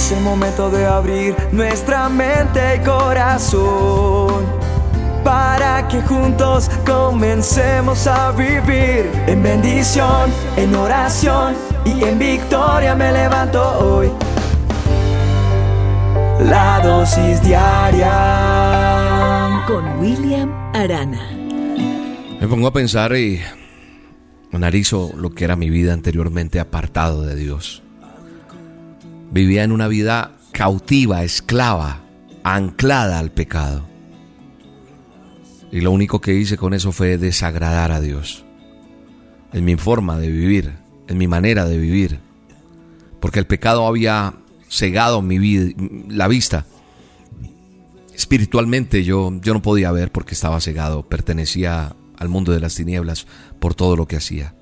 Es el momento de abrir nuestra mente y corazón para que juntos comencemos a vivir en bendición, en oración y en victoria me levanto hoy. La dosis diaria con William Arana. Me pongo a pensar y analizo lo que era mi vida anteriormente apartado de Dios. Vivía en una vida cautiva, esclava, anclada al pecado. Y lo único que hice con eso fue desagradar a Dios. En mi forma de vivir, en mi manera de vivir. Porque el pecado había cegado mi vida, la vista. Espiritualmente yo, yo no podía ver porque estaba cegado, pertenecía al mundo de las tinieblas por todo lo que hacía.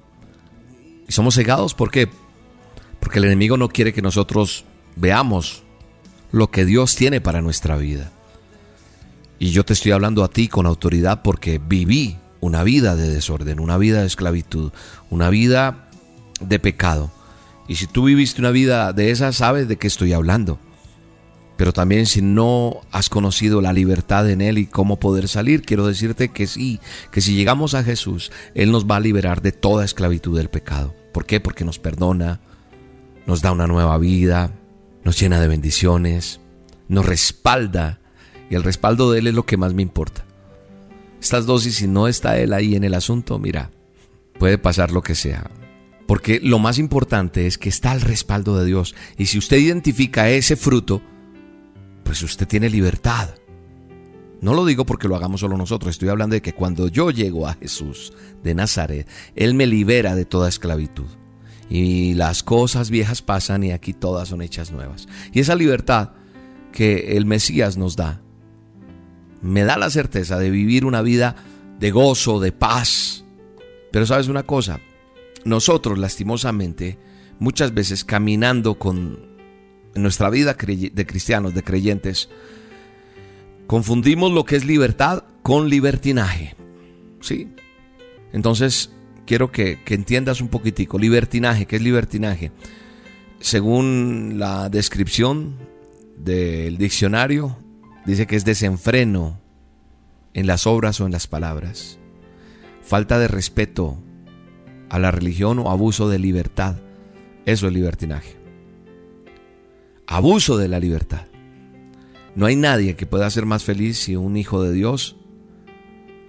Y somos cegados, ¿por qué? Porque el enemigo no quiere que nosotros veamos lo que Dios tiene para nuestra vida. Y yo te estoy hablando a ti con autoridad porque viví una vida de desorden, una vida de esclavitud, una vida de pecado. Y si tú viviste una vida de esa, sabes de qué estoy hablando. Pero también si no has conocido la libertad en Él y cómo poder salir, quiero decirte que sí, que si llegamos a Jesús, Él nos va a liberar de toda esclavitud del pecado. ¿Por qué? Porque nos perdona, nos da una nueva vida, nos llena de bendiciones, nos respalda y el respaldo de Él es lo que más me importa. Estas dosis, si no está Él ahí en el asunto, mira, puede pasar lo que sea. Porque lo más importante es que está el respaldo de Dios. Y si usted identifica ese fruto, pues usted tiene libertad. No lo digo porque lo hagamos solo nosotros, estoy hablando de que cuando yo llego a Jesús de Nazaret, Él me libera de toda esclavitud y las cosas viejas pasan y aquí todas son hechas nuevas. Y esa libertad que el Mesías nos da, me da la certeza de vivir una vida de gozo, de paz. Pero sabes una cosa, nosotros lastimosamente, muchas veces caminando con nuestra vida de cristianos, de creyentes, confundimos lo que es libertad con libertinaje. ¿Sí? Entonces, quiero que, entiendas un poquitico. Libertinaje, ¿qué es libertinaje? Según la descripción del diccionario, dice que es desenfreno en las obras o en las palabras. Falta de respeto a la religión o abuso de libertad. Eso es libertinaje. Abuso de la libertad. No hay nadie que pueda ser más feliz si un hijo de Dios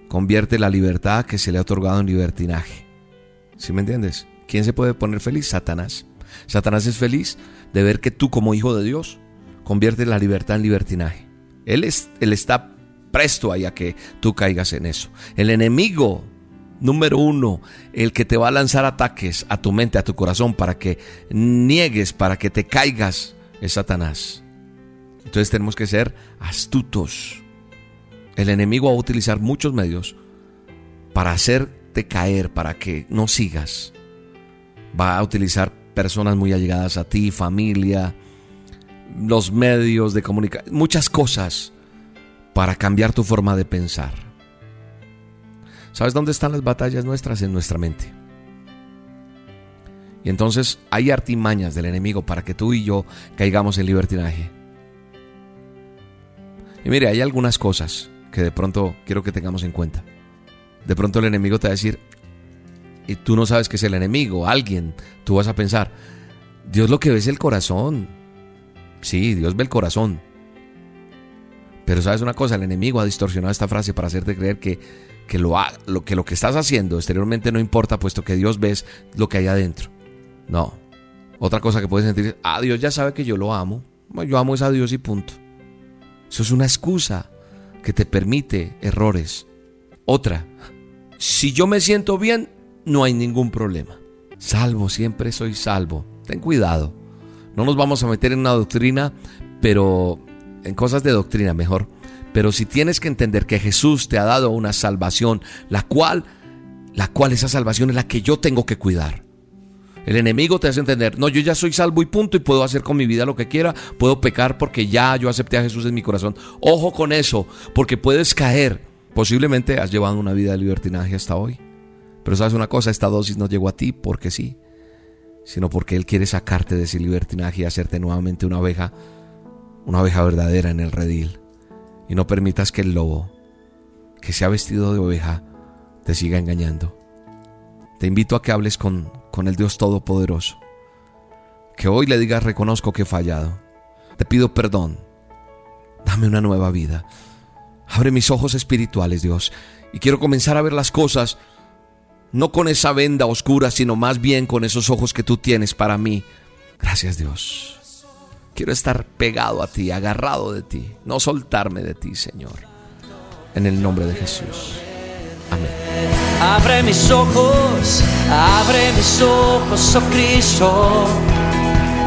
convierte la libertad que se le ha otorgado en libertinaje. ¿Sí me entiendes? ¿Quién se puede poner feliz? Satanás. Satanás es feliz de ver que tú como hijo de Dios conviertes la libertad en libertinaje. Él, es, él está presto ahí a que tú caigas en eso. El enemigo número uno, el que te va a lanzar ataques a tu mente, a tu corazón, para que niegues, para que te caigas, es Satanás. Entonces tenemos que ser astutos. El enemigo va a utilizar muchos medios para hacer caer, para que no sigas. Va a utilizar personas muy allegadas a ti, familia, los medios de comunicación, muchas cosas para cambiar tu forma de pensar. ¿Sabes dónde están las batallas nuestras? En nuestra mente. Y entonces hay artimañas del enemigo para que tú y yo caigamos en libertinaje. Y mire, hay algunas cosas que de pronto quiero que tengamos en cuenta. De pronto el enemigo te va a decir, y tú no sabes que es el enemigo, alguien, tú vas a pensar, Dios lo que ve es el corazón. Sí, Dios ve el corazón. Pero sabes una cosa, el enemigo ha distorsionado esta frase para hacerte creer que, que, lo, lo, que lo que estás haciendo exteriormente no importa, puesto que Dios ves lo que hay adentro. No. Otra cosa que puedes sentir es, ah, Dios ya sabe que yo lo amo. Yo amo a Dios y punto. Eso es una excusa que te permite errores. Otra, si yo me siento bien, no hay ningún problema. Salvo, siempre soy salvo. Ten cuidado. No nos vamos a meter en una doctrina, pero en cosas de doctrina mejor. Pero si tienes que entender que Jesús te ha dado una salvación, la cual, la cual esa salvación es la que yo tengo que cuidar. El enemigo te hace entender, no, yo ya soy salvo y punto y puedo hacer con mi vida lo que quiera, puedo pecar porque ya yo acepté a Jesús en mi corazón. Ojo con eso, porque puedes caer Posiblemente has llevado una vida de libertinaje hasta hoy. Pero sabes una cosa, esta dosis no llegó a ti porque sí. sino porque Él quiere sacarte de ese libertinaje y hacerte nuevamente una oveja, una oveja verdadera en el redil. Y no permitas que el lobo, que se ha vestido de oveja, te siga engañando. Te invito a que hables con, con el Dios Todopoderoso. Que hoy le digas reconozco que he fallado. Te pido perdón. Dame una nueva vida. Abre mis ojos espirituales, Dios. Y quiero comenzar a ver las cosas no con esa venda oscura, sino más bien con esos ojos que tú tienes para mí. Gracias, Dios. Quiero estar pegado a ti, agarrado de ti, no soltarme de ti, Señor. En el nombre de Jesús. Amén. Abre mis ojos, abre mis ojos, oh Cristo.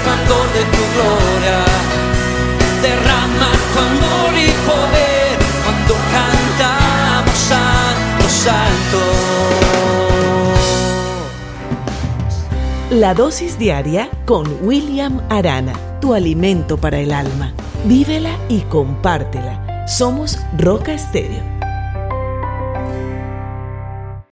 El resplandor de tu gloria. Derrama tu amor y poder cuando cantamos Santo, Santo. La dosis diaria con William Arana, tu alimento para el alma. Vívela y compártela. Somos Roca Estéreo